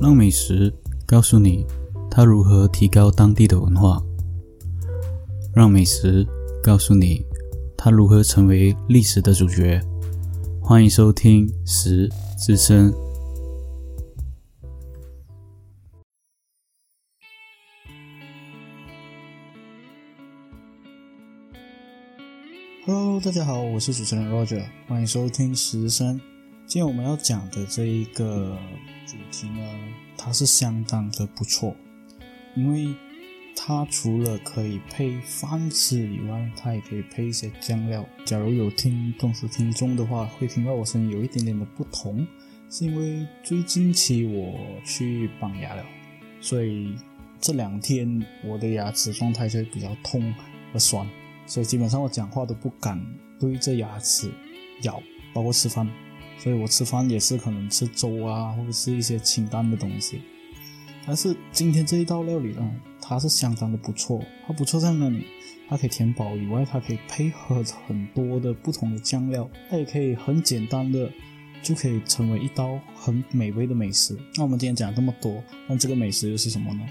让美食告诉你它如何提高当地的文化，让美食告诉你它如何成为历史的主角。欢迎收听《食之声》。Hello，大家好，我是主持人 Roger，欢迎收听《食之声》。今天我们要讲的这一个主题呢，它是相当的不错，因为它除了可以配饭吃以外，它也可以配一些酱料。假如有听忠实听众的话，会听到我声音有一点点的不同，是因为最近期我去绑牙了，所以这两天我的牙齿状态就比较痛和酸，所以基本上我讲话都不敢对着牙齿咬，包括吃饭。所以我吃饭也是可能吃粥啊，或者是一些清淡的东西。但是今天这一道料理呢，它是相当的不错。它不错在哪里？它可以填饱以外，它可以配合很多的不同的酱料，它也可以很简单的就可以成为一道很美味的美食。那我们今天讲这么多，那这个美食又是什么呢？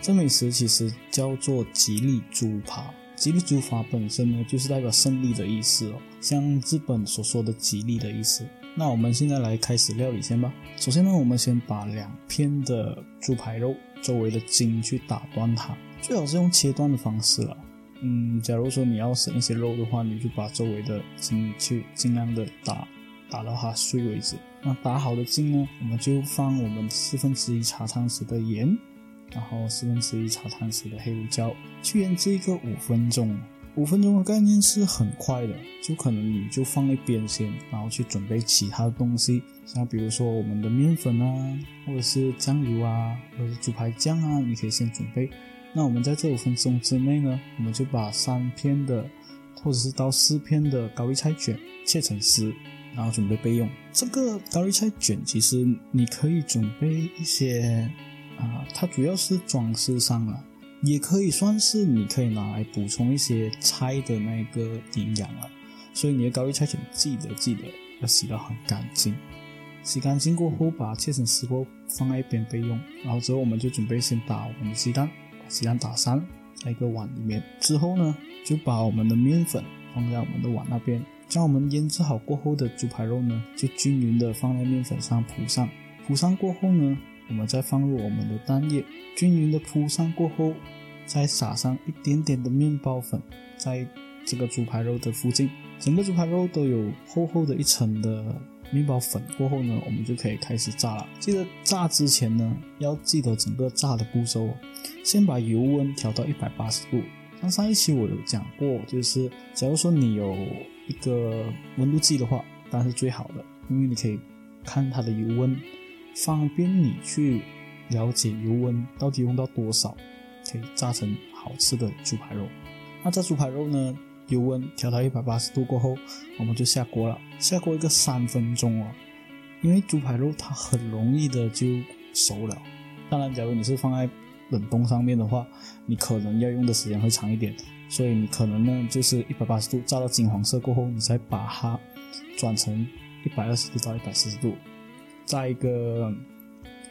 这美食其实叫做吉利猪扒。吉利猪扒本身呢，就是代表胜利的意思哦，像日本所说的吉利的意思。那我们现在来开始料理先吧。首先呢，我们先把两片的猪排肉周围的筋去打断它，最好是用切断的方式了。嗯，假如说你要省一些肉的话，你就把周围的筋去尽量的打打到它碎为止。那打好的筋呢，我们就放我们四分之一茶汤匙的盐，然后四分之一茶汤匙的黑胡椒，去腌制一个五分钟。五分钟的概念是很快的，就可能你就放一边先，然后去准备其他的东西，像比如说我们的面粉啊，或者是酱油啊，或者是猪排酱啊，你可以先准备。那我们在这五分钟之内呢，我们就把三片的或者是到四片的高丽菜卷切成丝，然后准备备用。这个高丽菜卷其实你可以准备一些啊，它主要是装饰上了。也可以算是你可以拿来补充一些菜的那个营养了，所以你的高丽菜卷记得记得要洗到很干净，洗干净过后把它切成丝过放在一边备用，然后之后我们就准备先打我们的鸡蛋，把鸡蛋打散在一个碗里面，之后呢就把我们的面粉放在我们的碗那边，将我们腌制好过后的猪排肉呢就均匀的放在面粉上铺上，铺上过后呢。我们再放入我们的蛋液，均匀的铺上过后，再撒上一点点的面包粉，在这个猪排肉的附近，整个猪排肉都有厚厚的一层的面包粉。过后呢，我们就可以开始炸了。记得炸之前呢，要记得整个炸的步骤哦，先把油温调到一百八十度。像上一期我有讲过，就是假如说你有一个温度计的话，当然是最好的，因为你可以看它的油温。方便你去了解油温到底用到多少，可以炸成好吃的猪排肉。那炸猪排肉呢，油温调到一百八十度过后，我们就下锅了。下锅一个三分钟哦，因为猪排肉它很容易的就熟了。当然，假如你是放在冷冻上面的话，你可能要用的时间会长一点。所以你可能呢，就是一百八十度炸到金黄色过后，你再把它转成一百二十度到一百四十度。炸一个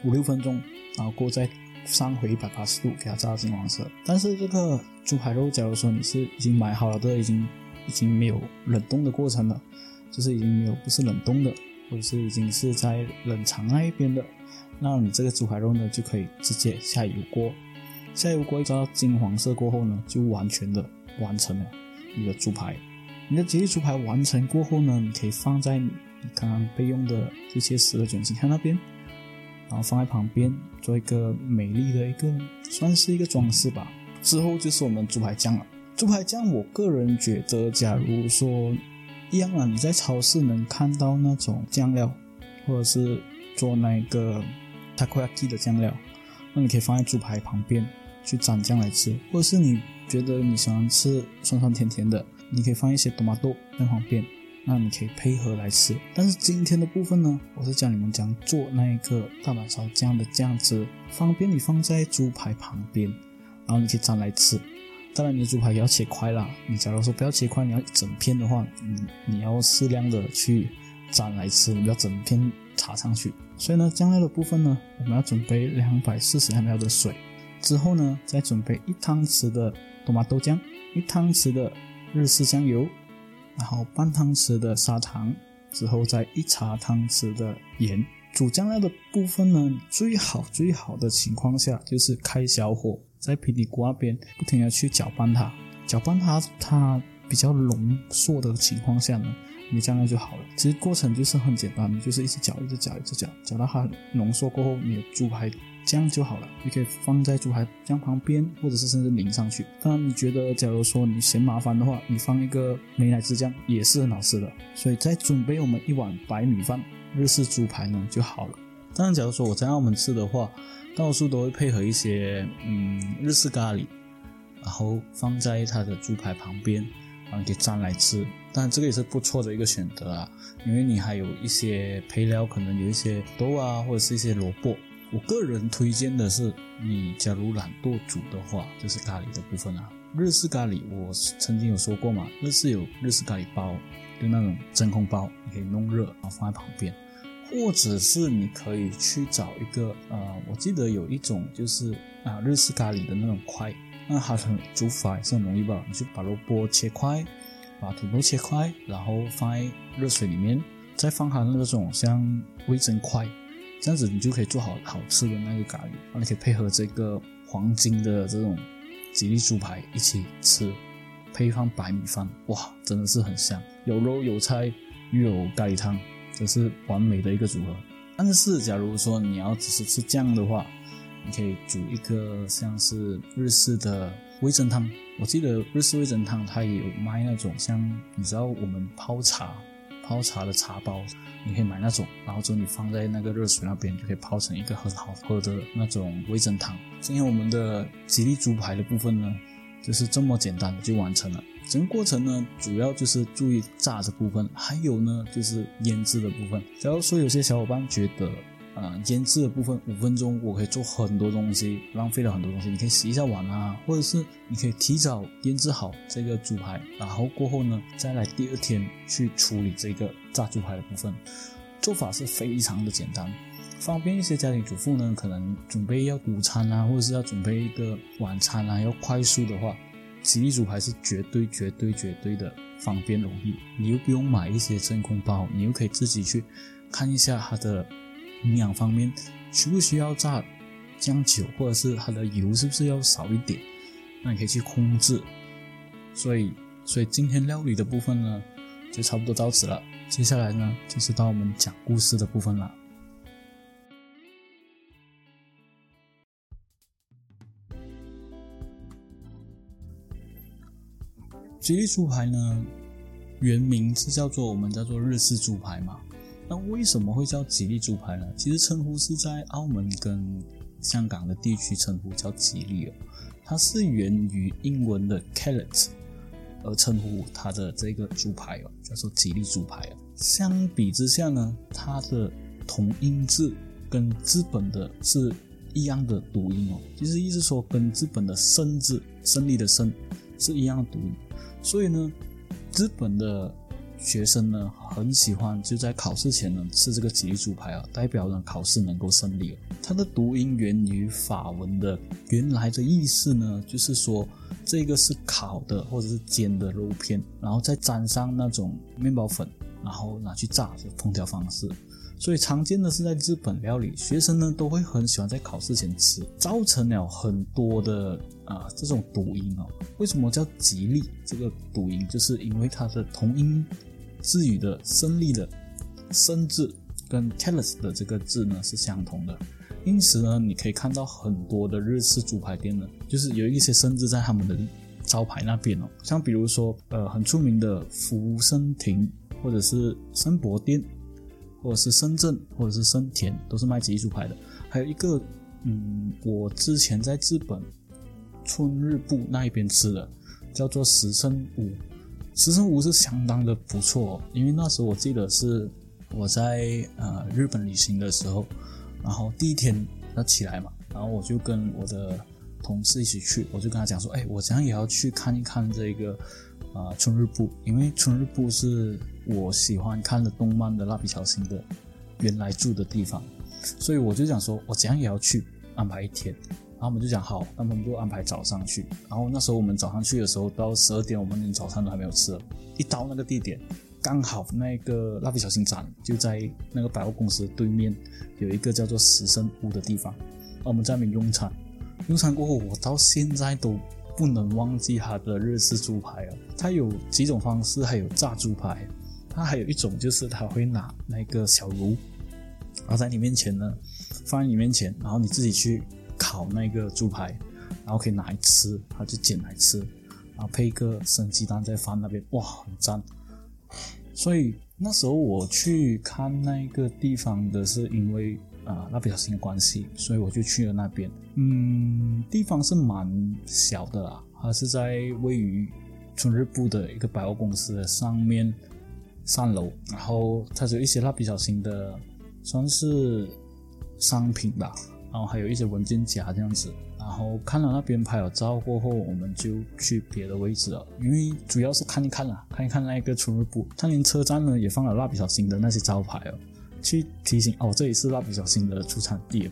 五六分钟，然后过再上回一百八十度，给它炸到金黄色。但是这个猪排肉，假如说你是已经买好了的，已经已经没有冷冻的过程了，就是已经没有不是冷冻的，或者是已经是在冷藏那一边的，那你这个猪排肉呢，就可以直接下油锅，下油锅一炸到金黄色过后呢，就完全的完成了你的猪排。你的吉利猪排完成过后呢，你可以放在你你。刚刚备用的这些十个卷心菜那边，然后放在旁边做一个美丽的一个，算是一个装饰吧。之后就是我们猪排酱了。猪排酱，我个人觉得，假如说一样啊，你在超市能看到那种酱料，或者是做那个 takoyaki 的酱料，那你可以放在猪排旁边去蘸酱来吃。或者是你觉得你喜欢吃酸酸甜甜的，你可以放一些多玛豆在旁边。那你可以配合来吃，但是今天的部分呢，我是教你们讲做那一个大阪烧酱的酱汁，方便你放在猪排旁边，然后你可以蘸来吃。当然，你的猪排也要切块啦。你假如说不要切块，你要一整片的话，你你要适量的去蘸来吃，你不要整片插上去。所以呢，酱料的部分呢，我们要准备两百四十 ml 的水，之后呢，再准备一汤匙的多玛豆浆，一汤匙的日式酱油，然后半汤匙的砂糖，之后再一茶汤匙的盐。煮酱料的部分呢，最好最好的情况下就是开小火，在平底锅那边不停的去搅拌它，搅拌它，它比较浓缩的情况下呢。你这样就好了，其实过程就是很简单，就是一直搅，一直搅，一直搅，搅到它浓缩过后，你的猪排酱就好了。你可以放在猪排酱旁边，或者是甚至淋上去。当然，你觉得假如说你嫌麻烦的话，你放一个美乃滋酱也是很好吃的。所以再准备我们一碗白米饭日式猪排呢就好了。当然，假如说我在澳门吃的话，到处都会配合一些嗯日式咖喱，然后放在它的猪排旁边。啊，给蘸来吃，但这个也是不错的一个选择啊，因为你还有一些配料，可能有一些豆啊，或者是一些萝卜。我个人推荐的是，你假如懒惰煮的话，就是咖喱的部分啊。日式咖喱，我曾经有说过嘛，日式有日式咖喱包，就那种真空包，你可以弄热，然后放在旁边，或者是你可以去找一个，呃，我记得有一种就是啊，日式咖喱的那种块。那它很煮法？也是很容易吧？你就把萝卜切块，把土豆切块，然后放在热水里面，再放它那种像味增块，这样子你就可以做好好吃的那个咖喱。然后你可以配合这个黄金的这种吉利猪排一起吃，配方白米饭，哇，真的是很香，有肉有菜又有咖喱汤，真是完美的一个组合。但是假如说你要只是吃酱的话，你可以煮一个像是日式的味噌汤，我记得日式味噌汤它也有卖那种像你知道我们泡茶泡茶的茶包，你可以买那种，然后就你放在那个热水那边就可以泡成一个很好喝的那种味噌汤。今天我们的吉利猪排的部分呢，就是这么简单的就完成了。整个过程呢，主要就是注意炸的部分，还有呢就是腌制的部分。假如说有些小伙伴觉得，呃，腌制的部分五分钟我可以做很多东西，浪费了很多东西。你可以洗一下碗啊，或者是你可以提早腌制好这个猪排，然后过后呢，再来第二天去处理这个炸猪排的部分。做法是非常的简单，方便一些家庭主妇呢，可能准备要午餐啊，或者是要准备一个晚餐啊，要快速的话，吉利猪排是绝对绝对绝对的方便容易。你又不用买一些真空包，你又可以自己去看一下它的。营养方面，需不需要炸酱酒，或者是它的油是不是要少一点？那你可以去控制。所以，所以今天料理的部分呢，就差不多到此了。接下来呢，就是到我们讲故事的部分了。吉利猪排呢，原名是叫做我们叫做日式猪排嘛。那为什么会叫吉利猪排呢？其实称呼是在澳门跟香港的地区称呼叫吉利哦，它是源于英文的 carrot，而称呼它的这个猪排哦，叫做吉利猪排哦。相比之下呢，它的同音字跟资本的是一样的读音哦，就是意思说跟资本的胜字胜利的胜是一样的读音，所以呢，资本的。学生呢很喜欢就在考试前呢吃这个吉利猪排啊，代表呢考试能够胜利。它的读音源于法文的，原来的意思呢就是说这个是烤的或者是煎的肉片，然后再沾上那种面包粉，然后拿去炸的烹调方式。所以常见的是在日本料理，学生呢都会很喜欢在考试前吃，造成了很多的啊这种读音哦。为什么叫吉利？这个读音就是因为它的同音。字语的胜利的生字跟 “teles” 的这个字呢是相同的，因此呢，你可以看到很多的日式猪排店呢，就是有一些生字在他们的招牌那边哦，像比如说呃很出名的福生亭，或者是生博店，或者是深圳，或者是生田，都是卖吉利猪排的。还有一个，嗯，我之前在日本春日部那一边吃的，叫做石生五。十胜屋是相当的不错，因为那时候我记得是我在呃日本旅行的时候，然后第一天要起来嘛，然后我就跟我的同事一起去，我就跟他讲说，哎，我这样也要去看一看这个啊春日部，因为春日部是我喜欢看的动漫的蜡笔小新的原来住的地方，所以我就想说，我怎样也要去安排一天。然后我们就讲好，那么我们就安排早上去。然后那时候我们早上去的时候，到十二点，我们连早餐都还没有吃。一到那个地点，刚好那个蜡笔小新展就在那个百货公司对面，有一个叫做十胜屋的地方。我们在那边用餐，用餐过后，我到现在都不能忘记它的日式猪排啊。它有几种方式，还有炸猪排，它还有一种就是他会拿那个小炉，然后在你面前呢，放在你面前，然后你自己去。烤那个猪排，然后可以拿来吃，他就捡来吃，然后配一个生鸡蛋在饭那边，哇，很赞。所以那时候我去看那个地方的是因为啊蜡笔小新的关系，所以我就去了那边。嗯，地方是蛮小的啦，它是在位于春日部的一个百货公司的上面三楼，然后它有一些蜡笔小新的算是商品吧。然后还有一些文件夹这样子，然后看了那边拍了照过后，我们就去别的位置了，因为主要是看一看啦，看一看那个出入部，他连车站呢也放了蜡笔小新的那些招牌哦，去提醒哦这里是蜡笔小新的出产地，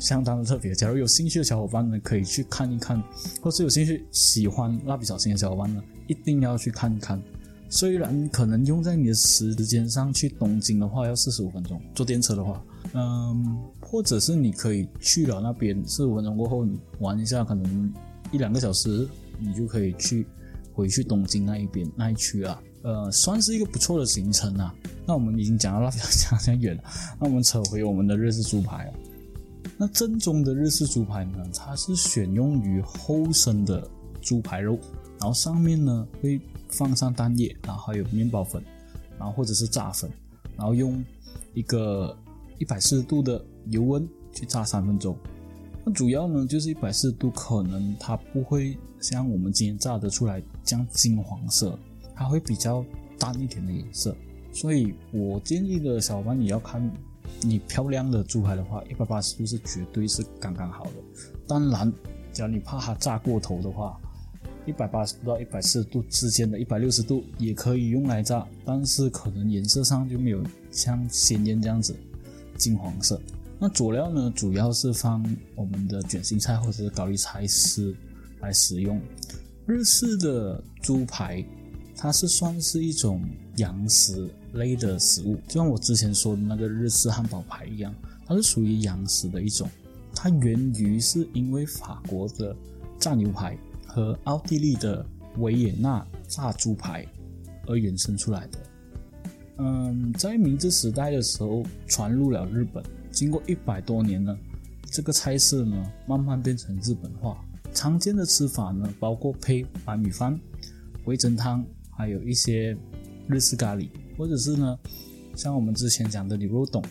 相当的特别。假如有兴趣的小伙伴呢，可以去看一看，或是有兴趣喜欢蜡笔小新的小伙伴呢，一定要去看一看。虽然可能用在你的时间上去东京的话要四十五分钟，坐电车的话。嗯，或者是你可以去了那边四五分钟过后，你玩一下，可能一两个小时，你就可以去回去东京那一边那一区啊。呃，算是一个不错的行程啊。那我们已经讲到那比较讲远了，那我们扯回我们的日式猪排啊。那正宗的日式猪排呢，它是选用于厚生的猪排肉，然后上面呢会放上蛋液，然后还有面包粉，然后或者是炸粉，然后用一个。一百四十度的油温去炸三分钟，那主要呢就是一百四十度，可能它不会像我们今天炸的出来这样金黄色，它会比较淡一点的颜色。所以我建议的小伙伴，你要看你漂亮的猪排的话，一百八十度是绝对是刚刚好的。当然，只要你怕它炸过头的话，一百八十度到一百四十度之间的一百六十度也可以用来炸，但是可能颜色上就没有像鲜艳这样子。金黄色，那佐料呢？主要是放我们的卷心菜或者是高丽菜丝来使用。日式的猪排，它是算是一种洋食类的食物，就像我之前说的那个日式汉堡排一样，它是属于洋食的一种。它源于是因为法国的炸牛排和奥地利的维也纳炸猪排而衍生出来的。嗯，在明治时代的时候传入了日本，经过一百多年呢，这个菜色呢慢慢变成日本化。常见的吃法呢，包括配白米饭、味噌汤，还有一些日式咖喱，或者是呢，像我们之前讲的牛肉董，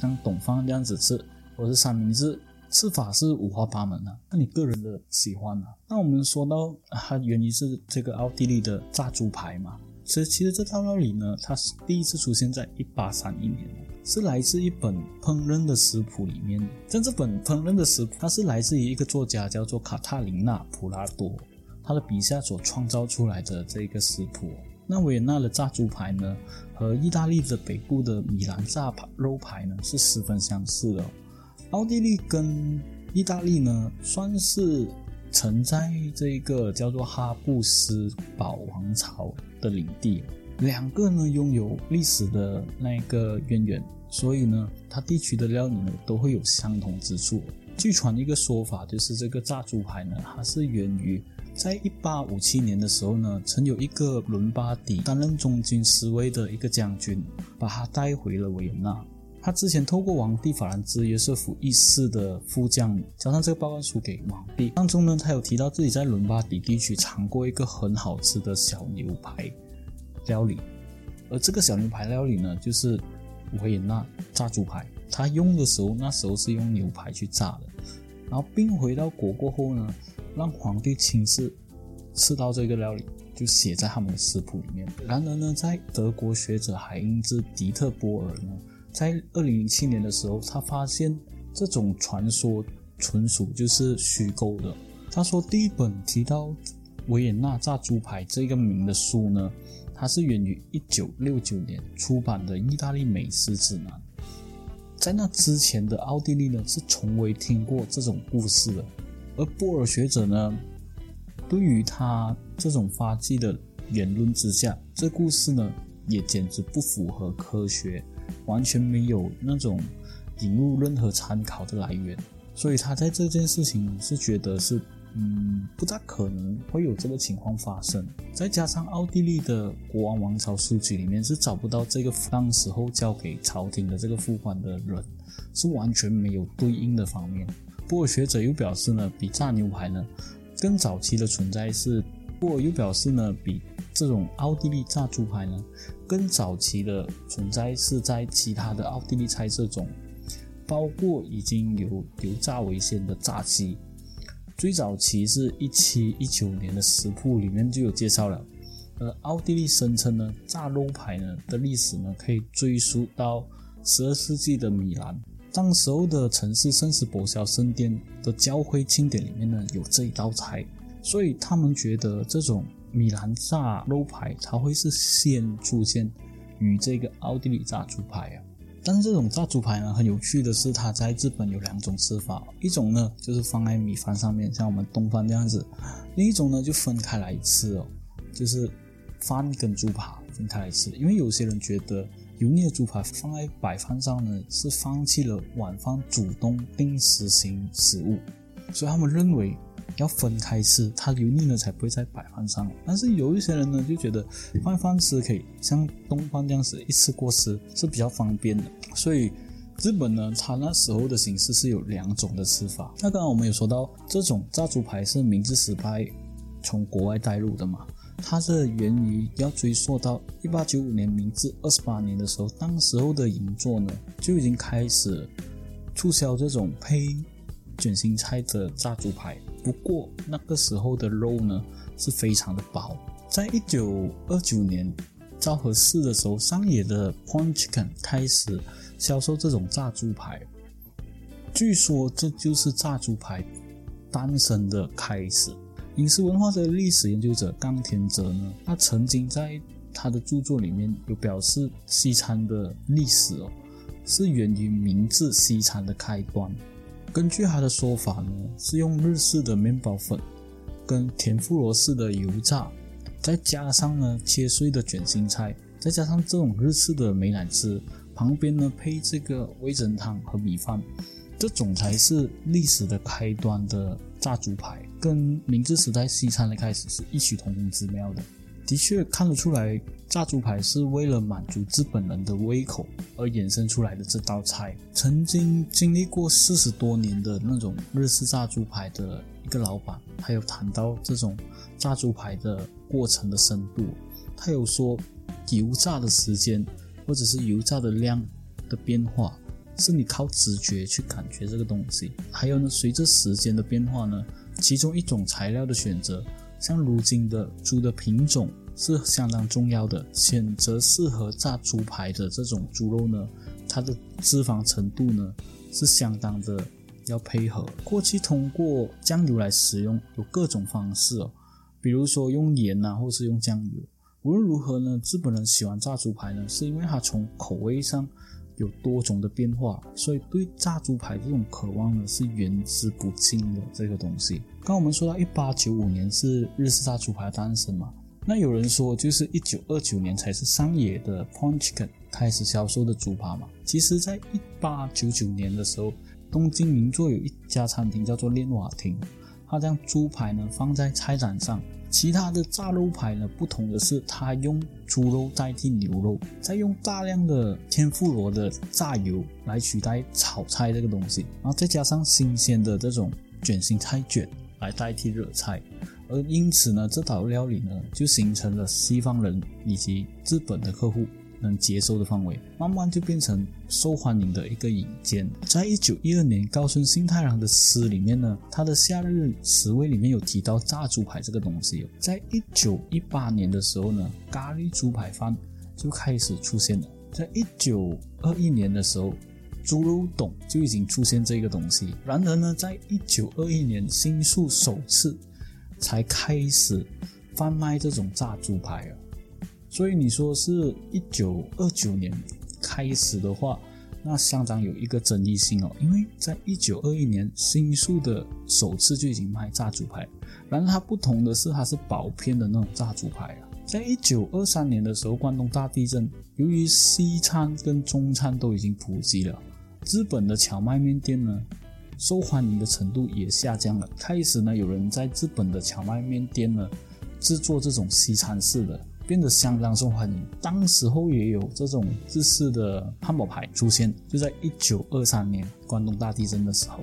像董饭这样子吃，或是三明治，吃法是五花八门的，看你个人的喜欢啊。那我们说到它原因是这个奥地利的炸猪排嘛。其实，其实这道料理呢，它是第一次出现在一八三一年，是来自一本烹饪的食谱里面。但这本烹饪的食谱，它是来自于一个作家叫做卡塔琳娜·普拉多，他的笔下所创造出来的这个食谱。那维也纳的炸猪排呢，和意大利的北部的米兰炸排肉排呢，是十分相似的。奥地利跟意大利呢，算是。曾在这个叫做哈布斯堡王朝的领地，两个呢拥有历史的那个渊源，所以呢，它地区的料理呢都会有相同之处。据传一个说法，就是这个炸猪排呢，它是源于在一八五七年的时候呢，曾有一个伦巴底担任中军侍卫的一个将军，把他带回了维也纳。他之前透过皇帝法兰兹约瑟夫一世的副将交上这个报告书给皇帝，当中呢，他有提到自己在伦巴底地区尝过一个很好吃的小牛排料理，而这个小牛排料理呢，就是维也纳炸猪排。他用的时候，那时候是用牛排去炸的，然后并回到国过后呢，让皇帝亲自吃到这个料理，就写在他们的食谱里面。然而呢，在德国学者海因兹·迪特波尔呢。在二零零七年的时候，他发现这种传说纯属就是虚构的。他说，第一本提到维也纳炸猪排这个名的书呢，它是源于一九六九年出版的《意大利美食指南》。在那之前的奥地利呢，是从未听过这种故事的。而波尔学者呢，对于他这种发迹的言论之下，这故事呢，也简直不符合科学，完全没有那种引入任何参考的来源。所以他在这件事情是觉得是。嗯，不大可能会有这个情况发生。再加上奥地利的国王王朝书籍里面是找不到这个当时候交给朝廷的这个副官的人，是完全没有对应的方面。不过学者又表示呢，比炸牛排呢更早期的存在是，不过又表示呢，比这种奥地利炸猪排呢更早期的存在是在其他的奥地利菜色中，包括已经有油炸为先的炸鸡。最早期是一七一九年的食谱里面就有介绍了，而奥地利声称呢，炸肉排呢的历史呢可以追溯到十二世纪的米兰，当时候的城市圣斯伯肖圣殿的教会庆典里面呢有这一道菜，所以他们觉得这种米兰炸肉排它会是先出现于这个奥地利炸猪排啊。但是这种炸猪排呢，很有趣的是，它在日本有两种吃法，一种呢就是放在米饭上面，像我们东方这样子；另一种呢就分开来吃哦，就是饭跟猪扒分开来吃。因为有些人觉得油腻的猪排放在白饭上呢，是放弃了晚饭主动定时型食物，所以他们认为。要分开吃，它油腻呢才不会在白饭上。但是有一些人呢就觉得饭饭吃可以像东方这样子一次过吃是比较方便的。所以日本呢，它那时候的形式是有两种的吃法。那刚刚我们有说到，这种炸猪排是明治时代从国外带入的嘛？它是源于要追溯到一八九五年明治二十八年的时候，当时候的银座呢就已经开始促销这种配卷心菜的炸猪排。不过那个时候的肉呢是非常的薄。在一九二九年昭和四的时候，上野的 Point Chicken 开始销售这种炸猪排。据说这就是炸猪排诞生的开始。饮食文化的历史研究者冈田哲呢，他曾经在他的著作里面有表示，西餐的历史哦是源于明治西餐的开端。根据他的说法呢，是用日式的面包粉，跟田妇罗式的油炸，再加上呢切碎的卷心菜，再加上这种日式的美乃滋，旁边呢配这个味噌汤和米饭，这种才是历史的开端的炸猪排，跟明治时代西餐的开始是异曲同工之妙的。的确看得出来，炸猪排是为了满足日本人的胃口而衍生出来的这道菜。曾经经历过四十多年的那种日式炸猪排的一个老板，他有谈到这种炸猪排的过程的深度。他有说，油炸的时间或者是油炸的量的变化，是你靠直觉去感觉这个东西。还有呢，随着时间的变化呢，其中一种材料的选择。像如今的猪的品种是相当重要的，选择适合炸猪排的这种猪肉呢，它的脂肪程度呢是相当的要配合。过去通过酱油来使用有各种方式哦，比如说用盐呐，或是用酱油。无论如何呢，日本人喜欢炸猪排呢，是因为它从口味上。有多种的变化，所以对炸猪排这种渴望呢是源之不尽的这个东西。刚我们说到一八九五年是日式炸猪排诞生嘛，那有人说就是一九二九年才是上野的 Pon Chicken 开始销售的猪扒嘛。其实，在一八九九年的时候，东京银座有一家餐厅叫做练瓦亭，他将猪排呢放在菜单上。其他的炸肉排呢，不同的是，他用猪肉代替牛肉，再用大量的天妇罗的炸油来取代炒菜这个东西，然后再加上新鲜的这种卷心菜卷来代替热菜，而因此呢，这道料理呢就形成了西方人以及日本的客户。能接受的范围，慢慢就变成受欢迎的一个引荐。在一九一二年高村新太郎的诗里面呢，他的夏日词味里面有提到炸猪排这个东西。在一九一八年的时候呢，咖喱猪排饭就开始出现了。在一九二一年的时候，猪肉董就已经出现这个东西。然而呢，在一九二一年新宿首次才开始贩卖这种炸猪排啊。所以你说是一九二九年开始的话，那相当有一个争议性哦，因为在一九二一年新宿的首次就已经卖炸猪排，然而它不同的是它是薄片的那种炸猪排啊。在一九二三年的时候，关东大地震，由于西餐跟中餐都已经普及了，日本的荞麦面店呢，受欢迎的程度也下降了。开始呢，有人在日本的荞麦面店呢制作这种西餐式的。变得相当受欢迎。当时候也有这种日式的汉堡排出现，就在一九二三年关东大地震的时候，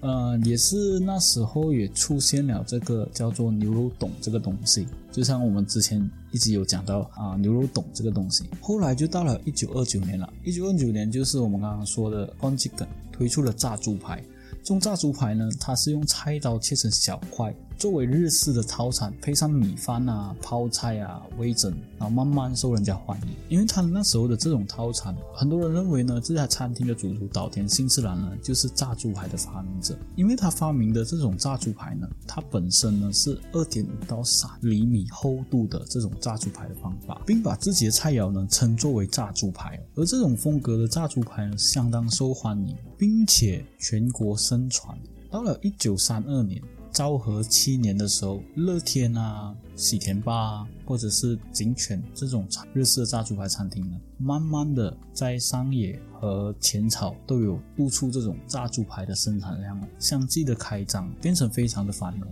呃，也是那时候也出现了这个叫做牛肉董这个东西。就像我们之前一直有讲到啊，牛肉董这个东西。后来就到了一九二九年了，一九二九年就是我们刚刚说的 p o n c h i k e n 推出了炸猪排。这种炸猪排呢，它是用菜刀切成小块。作为日式的套餐，配上米饭啊、泡菜啊、味噌，然后慢慢受人家欢迎。因为他那时候的这种套餐，很多人认为呢，这家餐厅的主厨岛田幸次郎呢，就是炸猪排的发明者。因为他发明的这种炸猪排呢，它本身呢是二点五到三厘米厚度的这种炸猪排的方法，并把自己的菜肴呢称作为炸猪排。而这种风格的炸猪排呢，相当受欢迎，并且全国盛传。到了一九三二年。昭和七年的时候，乐天啊、喜田吧啊，或者是警犬这种日式炸猪排餐厅呢，慢慢的在山野和浅草都有露出这种炸猪排的生产量了，相继的开张，变成非常的繁荣。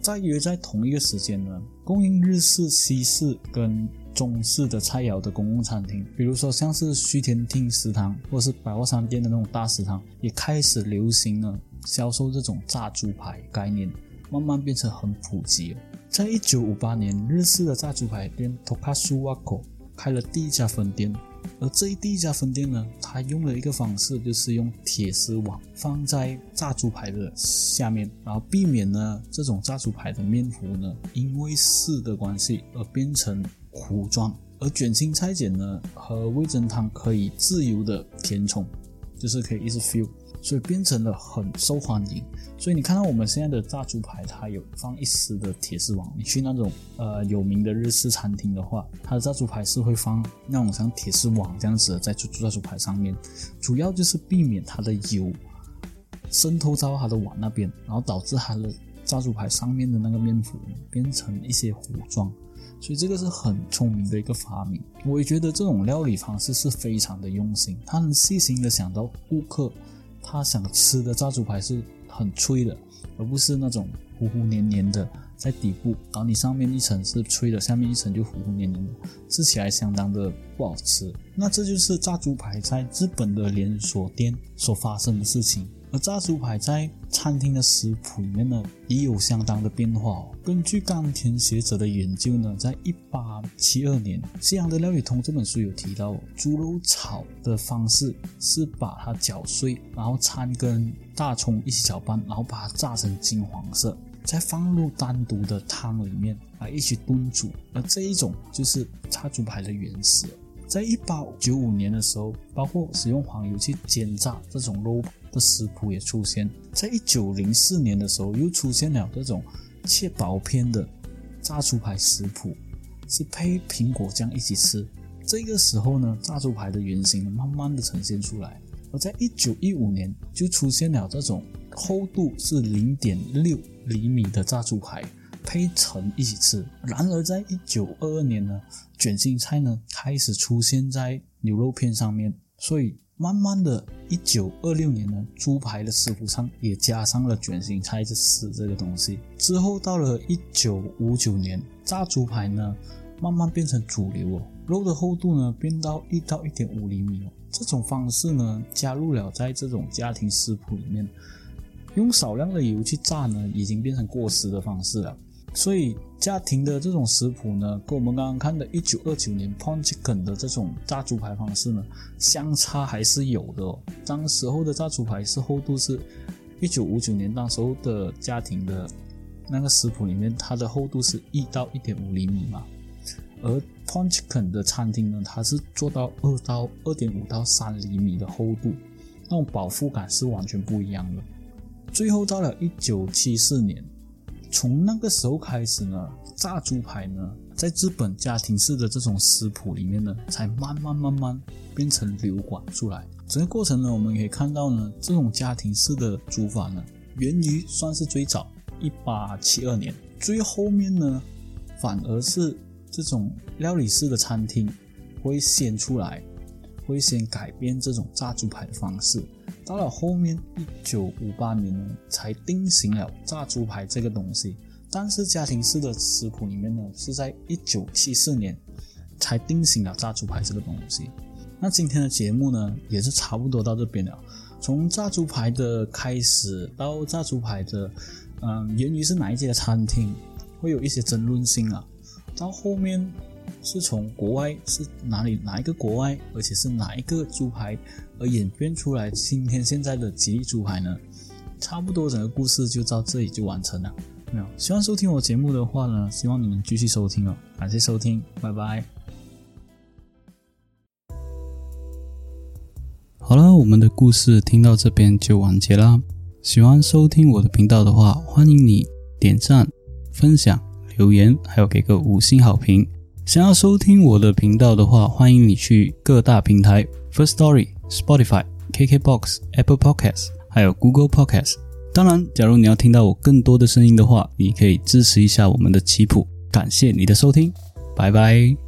在约在同一个时间呢，供应日式、西式跟中式的菜肴的公共餐厅，比如说像是须田町食堂或是百货商店的那种大食堂，也开始流行了。销售这种炸猪排概念，慢慢变成很普及了。在一九五八年，日式的炸猪排店 Tokasu Wako 开了第一家分店，而这一第一家分店呢，它用了一个方式，就是用铁丝网放在炸猪排的下面，然后避免呢这种炸猪排的面糊呢因为湿的关系而变成糊状，而卷心菜碱呢和味增汤可以自由的填充，就是可以一直 feel。所以变成了很受欢迎。所以你看到我们现在的炸猪排，它有放一丝的铁丝网。你去那种呃有名的日式餐厅的话，它的炸猪排是会放那种像铁丝网这样子的在猪炸猪排上面，主要就是避免它的油渗透到它的碗那边，然后导致它的炸猪排上面的那个面糊变成一些糊状。所以这个是很聪明的一个发明。我也觉得这种料理方式是非常的用心，他很细心的想到顾客。他想吃的炸猪排是很脆的，而不是那种糊糊黏黏的在底部，然后你上面一层是脆的，下面一层就糊糊黏黏的，吃起来相当的不好吃。那这就是炸猪排在日本的连锁店所发生的事情。而炸猪排在餐厅的食谱里面呢，也有相当的变化哦。根据冈田学者的研究呢，在一八七二年，《西洋的料理通》这本书有提到，猪肉炒的方式是把它搅碎，然后掺跟大葱一起搅拌，然后把它炸成金黄色，再放入单独的汤里面来一起炖煮。而这一种就是炸猪排的原始。在一八九五年的时候，包括使用黄油去煎炸这种肉。的食谱也出现在一九零四年的时候，又出现了这种切薄片的炸猪排食谱，是配苹果酱一起吃。这个时候呢，炸猪排的原型慢慢的呈现出来。而在一九一五年，就出现了这种厚度是零点六厘米的炸猪排，配橙一起吃。然而在一九二二年呢，卷心菜呢开始出现在牛肉片上面，所以。慢慢的，一九二六年呢，猪排的食谱上也加上了卷心菜的丝这个东西。之后到了一九五九年，炸猪排呢慢慢变成主流哦，肉的厚度呢变到一到一点五厘米哦。这种方式呢加入了在这种家庭食谱里面，用少量的油去炸呢，已经变成过时的方式了。所以家庭的这种食谱呢，跟我们刚刚看的1929年 p o n c h i k e n 的这种炸猪排方式呢，相差还是有的哦。当时候的炸猪排是厚度是1959年当时候的家庭的那个食谱里面，它的厚度是一到一点五厘米嘛，而 p o n c h i k e n 的餐厅呢，它是做到二到二点五到三厘米的厚度，那种饱腹感是完全不一样的。最后到了1974年。从那个时候开始呢，炸猪排呢，在日本家庭式的这种食谱里面呢，才慢慢慢慢变成流广出来。整个过程呢，我们可以看到呢，这种家庭式的煮法呢，源于算是最早一八七二年，最后面呢，反而是这种料理式的餐厅会先出来，会先改变这种炸猪排的方式。到了后面一九五八年呢，才定型了炸猪排这个东西。但是家庭式的食谱里面呢，是在一九七四年才定型了炸猪排这个东西。那今天的节目呢，也是差不多到这边了。从炸猪排的开始到炸猪排的，嗯，源于是哪一家餐厅，会有一些争论性啊。到后面是从国外是哪里哪一个国外，而且是哪一个猪排而演变出来今天现在的吉利猪排呢？差不多整个故事就到这里就完成了。没有，喜欢收听我节目的话呢，希望你们继续收听哦。感谢收听，拜拜。好了，我们的故事听到这边就完结啦。喜欢收听我的频道的话，欢迎你点赞、分享、留言，还有给个五星好评。想要收听我的频道的话，欢迎你去各大平台：First Story、Spotify、KKBox、Apple Podcasts，还有 Google Podcasts。当然，假如你要听到我更多的声音的话，你可以支持一下我们的棋谱。感谢你的收听，拜拜。